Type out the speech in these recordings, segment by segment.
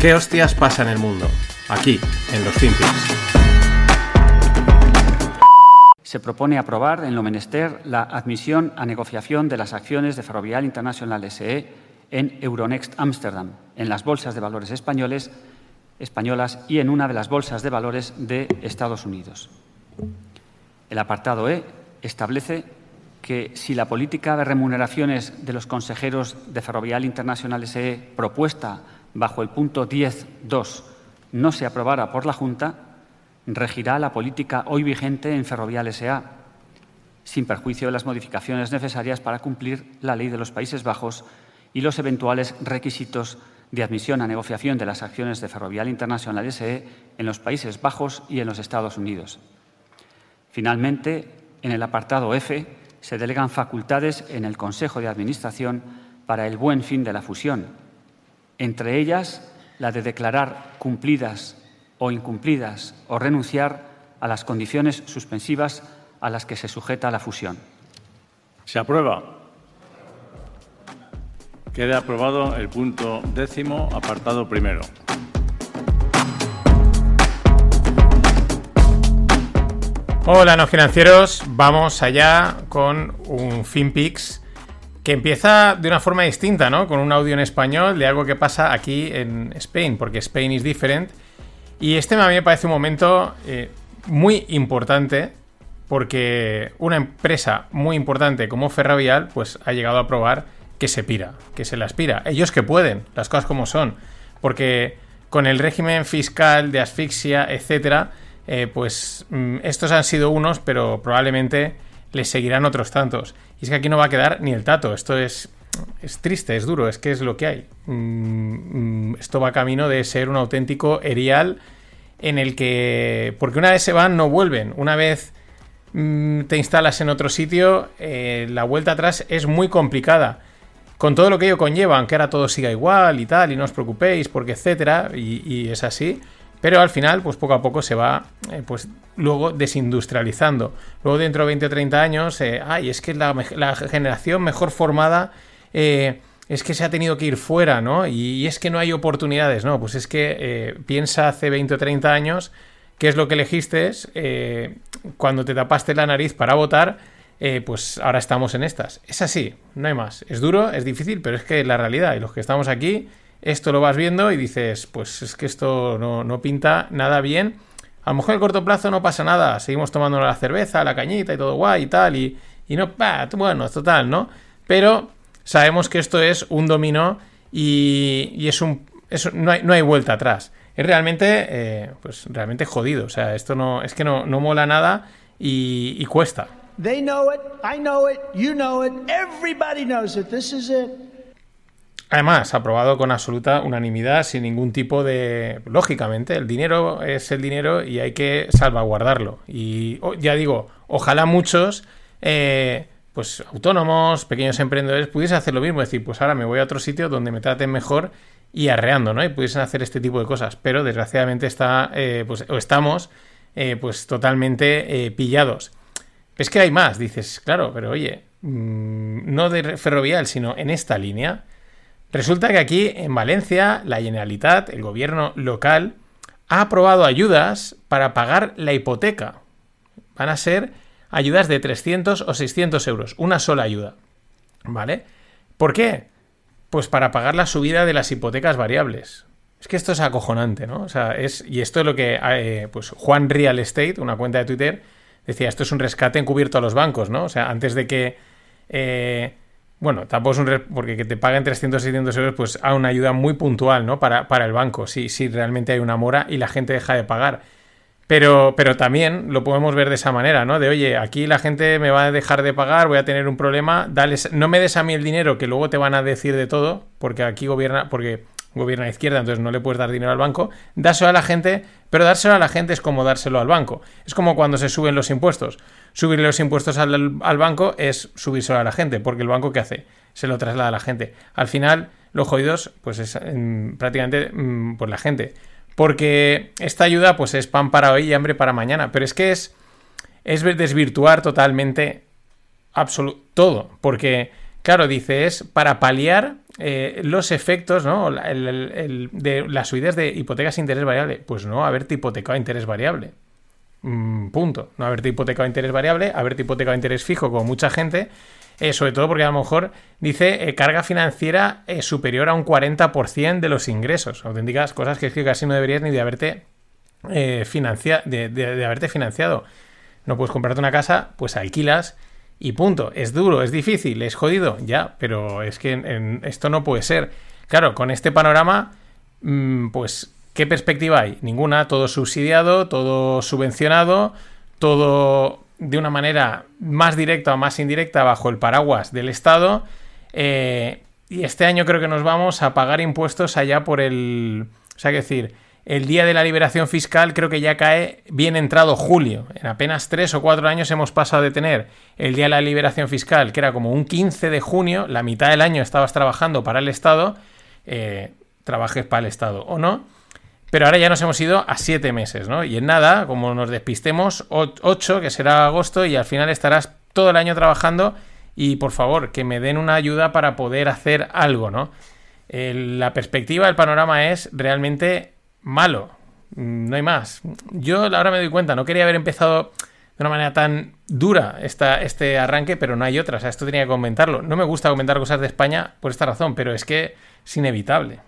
¿Qué hostias pasa en el mundo? Aquí, en los FinPix. Se propone aprobar en lo menester la admisión a negociación de las acciones de Ferrovial International SE en Euronext Amsterdam, en las bolsas de valores españoles, españolas y en una de las bolsas de valores de Estados Unidos. El apartado E establece que si la política de remuneraciones de los consejeros de Ferrovial International SE propuesta bajo el punto 10.2 no se aprobara por la Junta, regirá la política hoy vigente en Ferrovial S.A., sin perjuicio de las modificaciones necesarias para cumplir la ley de los Países Bajos y los eventuales requisitos de admisión a negociación de las acciones de Ferrovial Internacional S.E. en los Países Bajos y en los Estados Unidos. Finalmente, en el apartado F se delegan facultades en el Consejo de Administración para el buen fin de la fusión, entre ellas la de declarar cumplidas o incumplidas o renunciar a las condiciones suspensivas a las que se sujeta la fusión. Se aprueba. Queda aprobado el punto décimo, apartado primero. Hola, no financieros. Vamos allá con un FinPix que empieza de una forma distinta, ¿no? Con un audio en español de algo que pasa aquí en Spain, porque Spain is different. Y este a mí me parece un momento eh, muy importante porque una empresa muy importante como Ferrovial pues ha llegado a probar que se pira, que se la aspira. Ellos que pueden, las cosas como son. Porque con el régimen fiscal de asfixia, etcétera, eh, pues mm, estos han sido unos, pero probablemente les seguirán otros tantos. Y es que aquí no va a quedar ni el tato. Esto es, es triste, es duro, es que es lo que hay. Mm, mm, esto va camino de ser un auténtico erial en el que... Porque una vez se van, no vuelven. Una vez mm, te instalas en otro sitio, eh, la vuelta atrás es muy complicada. Con todo lo que ello conlleva, aunque ahora todo siga igual y tal, y no os preocupéis, porque etcétera, y es así pero al final, pues poco a poco se va, eh, pues luego desindustrializando. Luego dentro de 20 o 30 años, eh, ay, es que la, generación mejor formada eh, es que se ha tenido que ir fuera, ¿no? Y, es que no hay oportunidades, ¿no? Pues es que piensa hace 20 o 30 años qué es lo que elegiste cuando te tapaste la nariz para votar. pues ahora estamos en estas. Es así, no hay más. Es duro, es difícil, pero es que es la realidad. Y los que estamos aquí, esto lo vas viendo y dices, pues es que esto no, pinta nada bien. A lo mejor el corto plazo no pasa nada, seguimos tomando la cerveza, la cañita y todo guay y tal, y, y no, bah, bueno, total, ¿no? Pero sabemos que esto es un dominó y, es un. no, hay, no, hay, vuelta atrás. Es realmente, eh, pues realmente jodido. O sea, esto no, es que no, no mola nada y, y cuesta. They know it, I know it, you know it, everybody knows it. This is it. Además, aprobado con absoluta unanimidad, sin ningún tipo de... Lógicamente, el dinero es el dinero y hay que salvaguardarlo. Y ya digo, ojalá muchos, eh, pues autónomos, pequeños emprendedores, pudiesen hacer lo mismo. Decir, pues ahora me voy a otro sitio donde me traten mejor y arreando, ¿no? Y pudiesen hacer este tipo de cosas. Pero desgraciadamente está, eh, pues, o estamos, eh, pues totalmente pillados. Es que hay más, dices, claro, pero oye, mm, no de ferrovial, sino en esta línea Resulta que aquí en Valencia, la Generalitat, el gobierno local, ha aprobado ayudas para pagar la hipoteca. Van a ser ayudas de 300 o 600 euros, una sola ayuda. ¿Vale? ¿Por qué? Pues para pagar la subida de las hipotecas variables. Es que esto es acojonante, ¿no? O sea, es, y esto es lo que eh, pues Juan Real Estate, una cuenta de Twitter, decía, esto es un rescate encubierto a los bancos, ¿no? O sea, antes de que eh, bueno, tampoco es un... porque que te paguen 300 600 euros, pues a una ayuda muy puntual, ¿no? Para, para el banco, si, si realmente hay una mora y la gente deja de pagar. Pero, pero también lo podemos ver de esa manera, ¿no? De, oye, aquí la gente me va a dejar de pagar, voy a tener un problema, dales, no me des a mí el dinero que luego te van a decir de todo, porque aquí gobierna, porque gobierna la izquierda, entonces no le puedes dar dinero al banco, dáselo a la gente, pero dárselo a la gente es como dárselo al banco. Es como cuando se suben los impuestos. Subir los impuestos al, banco es subírselo a la gente, porque el banco ¿qué hace? Se lo traslada a la gente. Al final, los jodidos, pues es mm, prácticamente mm, pues la gente. Porque esta ayuda, pues es pan para hoy y hambre para mañana. Pero es que es, es desvirtuar totalmente todo. Porque, claro, dice, es para paliar eh, los efectos ¿no? de las subidas de hipotecas a interés variable. Pues no haberte hipotecado a interés variable. Mm, punto. No haberte hipotecado a interés variable, haberte hipotecado a interés fijo como mucha gente. Eh, sobre todo porque a lo mejor dice eh, carga financiera superior a un 40% de los ingresos. Auténticas cosas que es que casi no deberías ni de haberte, financiado de haberte financiado. No puedes comprarte una casa, pues alquilas y punto. Es duro, es difícil, es jodido, ya, pero es que esto no puede ser. Claro, con este panorama, mm, pues, ¿qué perspectiva hay? Ninguna, todo subsidiado, todo subvencionado, todo de una manera más directa o más indirecta bajo el paraguas del Estado. Eh, y este año creo que nos vamos a pagar impuestos allá por el... O sea, que decir, el día de la liberación fiscal creo que ya cae bien entrado julio. En apenas tres o cuatro años hemos pasado de tener el día de la liberación fiscal, que era como un 15 de junio, la mitad del año estabas trabajando para el Estado, eh, trabajes para el Estado o no, pero ahora ya nos hemos ido a siete meses, ¿no? Y en nada, como nos despistemos, ocho, que será agosto, y al final estarás todo el año trabajando y por favor, que me den una ayuda para poder hacer algo, ¿no? la perspectiva, el panorama es realmente malo. Mm, no hay más. Yo ahora me doy cuenta, no quería haber empezado de una manera tan dura esta, este arranque, pero no hay otra. O sea, esto tenía que comentarlo. No me gusta comentar cosas de España por esta razón, pero es que es inevitable.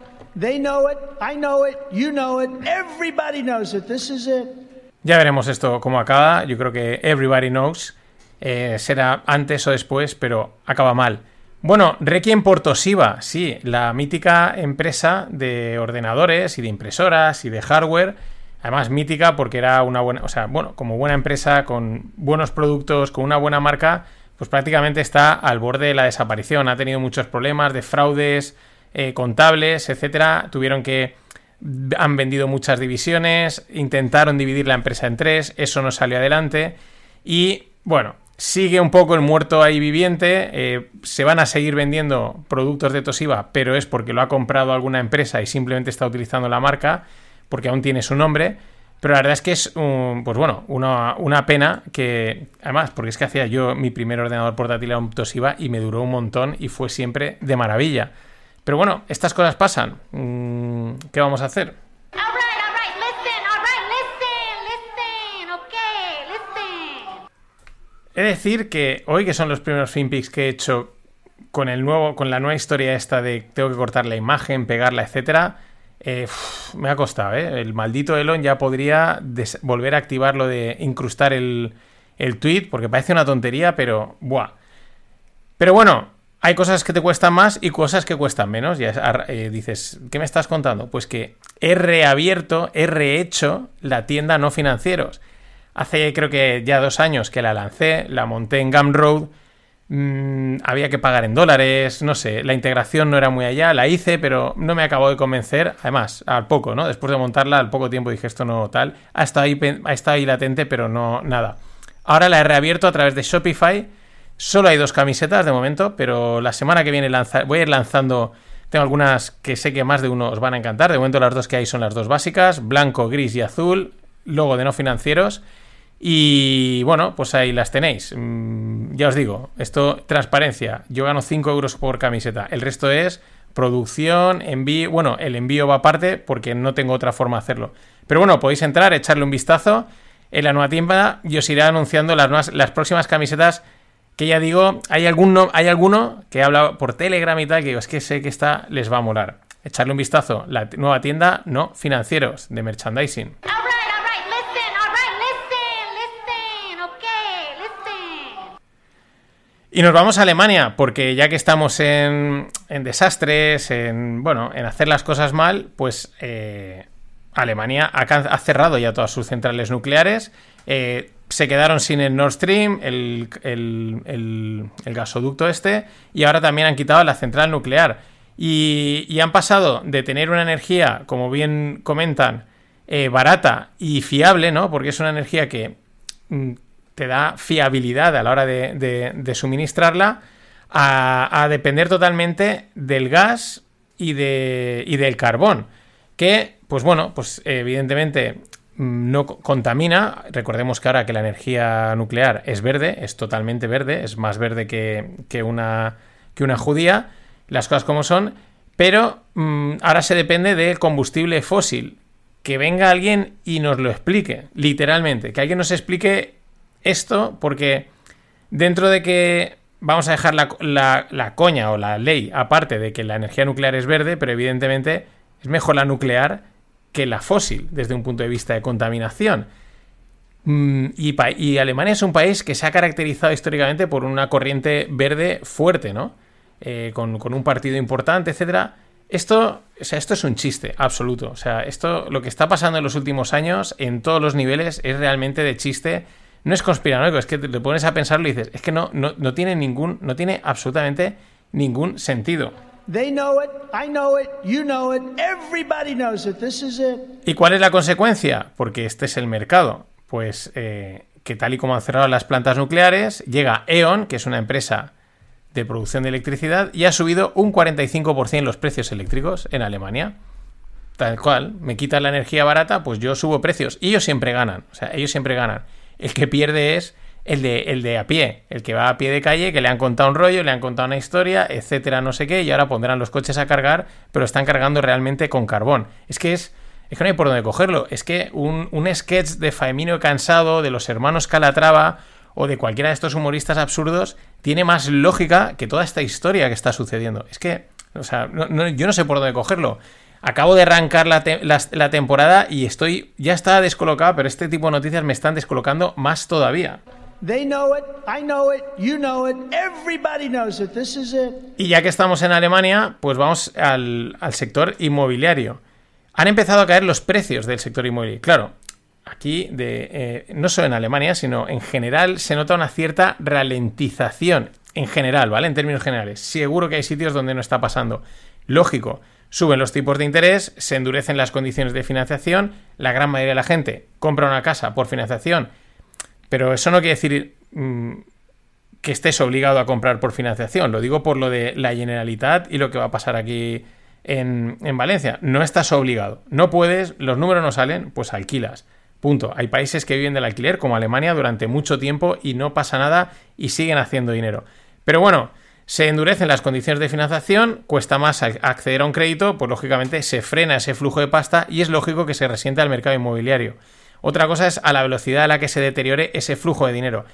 Ya veremos esto cómo acaba. Yo creo que everybody knows. Eh, será antes o después, pero acaba mal. Bueno, Requiem por Toshiba, sí, la mítica empresa de ordenadores y de impresoras y de hardware. Además, mítica porque era una buena, o sea, bueno, como buena empresa, con buenos productos, con una buena marca, pues prácticamente está al borde de la desaparición. Ha tenido muchos problemas de fraudes eh, contables, etcétera. Tuvieron que. Han vendido muchas divisiones, intentaron dividir la empresa en tres, eso no salió adelante. Y bueno, Sigue un poco el muerto ahí viviente. Eh, se van a seguir vendiendo productos de Toshiba, pero es porque lo ha comprado alguna empresa y simplemente está utilizando la marca, porque aún tiene su nombre. Pero la verdad es que es, pues bueno, una, pena que, además, porque es que hacía yo mi primer ordenador portátil a un Toshiba y me duró un montón y fue siempre de maravilla. Pero bueno, estas cosas pasan. Mm, ¿Qué vamos a hacer? He de decir que hoy, que son los primeros FinPix que he hecho con el nuevo, con la nueva historia esta de tengo que cortar la imagen, pegarla, etcétera, eh, me ha costado, ¿eh? El maldito Elon ya podría volver a activar lo de incrustar el, el tweet, porque parece una tontería, pero ¡buah! Pero bueno, hay cosas que te cuestan más y cosas que cuestan menos. Ya eh, dices, ¿qué me estás contando? Pues que he reabierto, he rehecho la tienda no financieros. Hace creo que ya dos años que la lancé, la monté en Gumroad. Mm, había que pagar en dólares, no sé, la integración no era muy allá, la hice, pero no me acabó de convencer. Además, al poco, ¿no? Después de montarla, al poco tiempo dije esto no tal. Ha estado ahí, ha estado ahí latente, pero no nada. Ahora la he reabierto a través de Shopify. Solo hay dos camisetas de momento, pero la semana que viene voy a ir lanzando. Tengo algunas que sé que más de uno os van a encantar. De momento las dos que hay son las dos básicas, blanco, gris y azul, logo de no financieros. Y bueno, pues ahí las tenéis. Mm, ya os digo, esto, transparencia. Yo gano 5 euros por camiseta. El resto es producción, envío. Bueno, el envío va aparte porque no tengo otra forma de hacerlo. Pero bueno, podéis entrar, echarle un vistazo. En la nueva tienda yo os iré anunciando las, las próximas camisetas. Que ya digo, hay alguno, hay alguno que habla por Telegram y tal, que digo, es que sé que esta les va a molar. Echarle un vistazo. La nueva tienda, no financieros, de merchandising. Y nos vamos a Alemania, porque ya que estamos en, desastres, en bueno, en hacer las cosas mal, pues eh, Alemania ha, cerrado ya todas sus centrales nucleares. Eh, se quedaron sin el Nord Stream, el, gasoducto este, y ahora también han quitado la central nuclear. Y, han pasado de tener una energía, como bien comentan, eh, barata y fiable, ¿no? Porque es una energía que mm, te da fiabilidad a la hora de, suministrarla, a, depender totalmente del gas y, de, y del carbón, que, pues bueno, pues evidentemente mm, no contamina. Recordemos que ahora que la energía nuclear es verde, es totalmente verde, es más verde que, una, que una judía. las cosas como son, pero mm, ahora se depende del combustible fósil. Que venga alguien y nos lo explique, literalmente. Que alguien nos explique esto, porque dentro de que vamos a dejar la, la, coña o la ley aparte de que la energía nuclear es verde, pero evidentemente es mejor la nuclear que la fósil desde un punto de vista de contaminación. Mm, y, y, Alemania es un país que se ha caracterizado históricamente por una corriente verde fuerte, ¿no? Eh, con, un partido importante, etcétera. Esto, o sea, esto es un chiste absoluto. O sea, esto, lo que está pasando en los últimos años, en todos los niveles, es realmente de chiste. No es conspiranoico, es que te pones a pensarlo y dices, es que no, no, no tiene ningún, no tiene absolutamente ningún sentido. ¿Y cuál es la consecuencia? Porque este es el mercado. Pues eh, que tal y como han cerrado las plantas nucleares, llega E.ON, que es una empresa de producción de electricidad y ha subido un 45% los precios eléctricos en Alemania. Tal cual, me quitan la energía barata, pues yo subo precios. Y ellos siempre ganan, o sea, ellos siempre ganan. El que pierde es el de, el de a pie, el que va a pie de calle, que le han contado un rollo, le han contado una historia, etcétera, no sé qué, y ahora pondrán los coches a cargar, pero están cargando realmente con carbón. Es que es, es que no hay por dónde cogerlo. Es que un, un sketch de Faemino Cansado, de los hermanos Calatrava, o de cualquiera de estos humoristas absurdos tiene más lógica que toda esta historia que está sucediendo. Es que, o sea, yo no sé por dónde cogerlo. Acabo de arrancar la, temporada y estoy, ya está descolocado, pero este tipo de noticias me están descolocando más todavía. Y ya que estamos en Alemania, pues vamos al, al sector inmobiliario. Han empezado a caer los precios del sector inmobiliario. Claro, aquí, de, eh, no solo en Alemania, sino en general, se nota una cierta ralentización. En general, ¿vale? En términos generales. Seguro que hay sitios donde no está pasando. Lógico, suben los tipos de interés, se endurecen las condiciones de financiación, la gran mayoría de la gente compra una casa por financiación, pero eso no quiere decir mm, que estés obligado a comprar por financiación. Lo digo por lo de la Generalitat y lo que va a pasar aquí en, en Valencia. No estás obligado. No puedes, los números no salen, pues alquilas. Punto. Hay países que viven del alquiler, como Alemania, durante mucho tiempo y no pasa nada y siguen haciendo dinero. Pero bueno, se endurecen las condiciones de financiación, cuesta más acceder a un crédito, pues lógicamente se frena ese flujo de pasta y es lógico que se resiente al mercado inmobiliario. Otra cosa es a la velocidad a la que se deteriore ese flujo de dinero.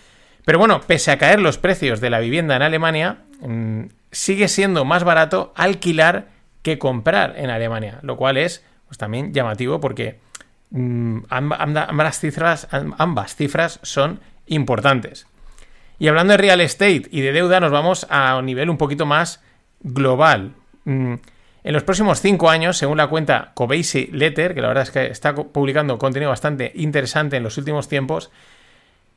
Pero bueno, pese a caer los precios de la vivienda en Alemania, mm, sigue siendo más barato alquilar que comprar en Alemania, lo cual es pues, también llamativo porque Mm, ambas, cifras, ambas cifras son importantes. Y hablando de real estate y de deuda, nos vamos a un nivel un poquito más global. Mm, en los próximos cinco años, según la cuenta Coveysi Letter, que la verdad es que está publicando contenido bastante interesante en los últimos tiempos,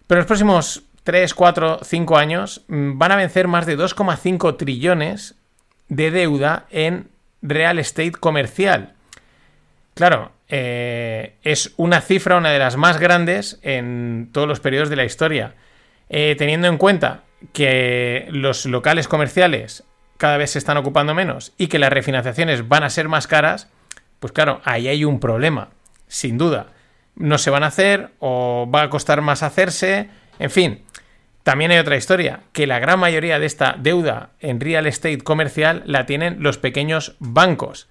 pero en los próximos 3, 4, 5 años mm, van a vencer más de 2,5 trillones de deuda en real estate comercial. Claro, eh, es una cifra, una de las más grandes en todos los periodos de la historia. Eh, teniendo en cuenta que los locales comerciales cada vez se están ocupando menos y que las refinanciaciones van a ser más caras, pues claro, ahí hay un problema, sin duda. No se van a hacer o va a costar más hacerse, en fin. También hay otra historia, que la gran mayoría de esta deuda en real estate comercial la tienen los pequeños bancos,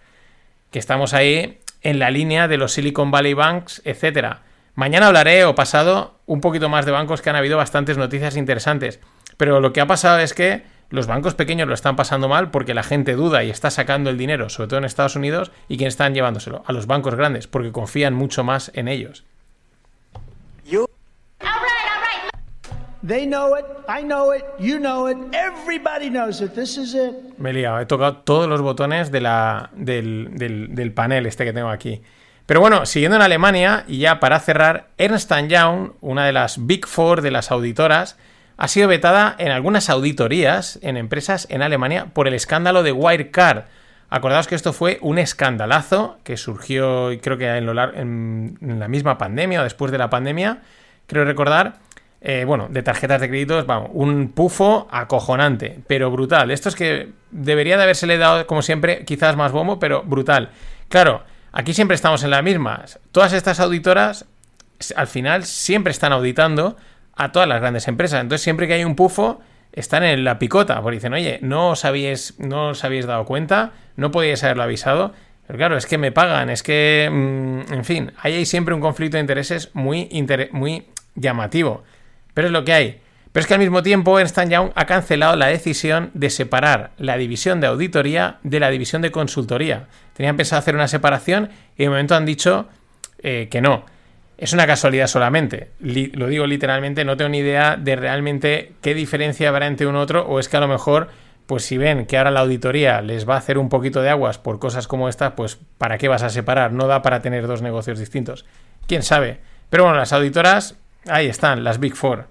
que estamos ahí en la línea de los Silicon Valley Banks, etcétera. Mañana hablaré o pasado un poquito más de bancos que han habido bastantes noticias interesantes. Pero lo que ha pasado es que los bancos pequeños lo están pasando mal porque la gente duda y está sacando el dinero, sobre todo en Estados Unidos, y quién están llevándoselo a los bancos grandes porque confían mucho más en ellos. They know it, I know it, you know it, everybody knows it. This is it. Me he liado, he tocado todos los botones de la, del, del, del, panel este que tengo aquí. Pero bueno, siguiendo en Alemania, y ya para cerrar, Ernst Young, una de las Big Four de las auditoras, ha sido vetada en algunas auditorías en empresas en Alemania por el escándalo de Wirecard. Acordaos que esto fue un escandalazo que surgió, creo que en, la misma pandemia o después de la pandemia, creo recordar eh, bueno, de tarjetas de créditos, vamos, un pufo acojonante, pero brutal. Esto es que debería de haberse le dado, como siempre, quizás más bombo, pero brutal. Claro, aquí siempre estamos en las mismas. Todas estas auditoras, al final, siempre están auditando a todas las grandes empresas. Entonces, siempre que hay un pufo, están en la picota, porque dicen, oye, no os habéis, no os habéis dado cuenta, no podíais haberlo avisado. Pero claro, es que me pagan, es que, mm, en fin, ahí hay siempre un conflicto de intereses muy, muy llamativo. Pero es lo que hay. Pero es que al mismo tiempo Ernst Young ha cancelado la decisión de separar la división de auditoría de la división de consultoría. Tenían pensado hacer una separación y de momento han dicho eh, que no. Es una casualidad solamente. lo digo literalmente, no tengo ni idea de realmente qué diferencia habrá entre uno y otro, o es que a lo mejor, pues si ven que ahora la auditoría les va a hacer un poquito de aguas por cosas como esta, pues ¿para qué vas a separar? No da para tener dos negocios distintos. ¿Quién sabe? Pero bueno, las auditoras, ahí están, las Big Four.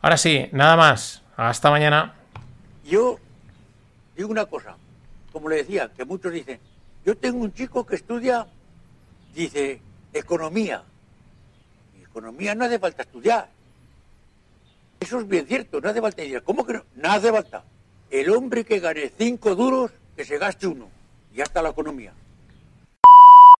Ahora sí, nada más. Hasta mañana. Yo digo una cosa, como le decía, que muchos dicen, yo tengo un chico que estudia, dice, economía economía no hace falta estudiar. Eso es bien cierto, no hace falta. ¿Cómo que no? No hace falta. El hombre que gane cinco duros, que se gaste uno. Y ya está la economía.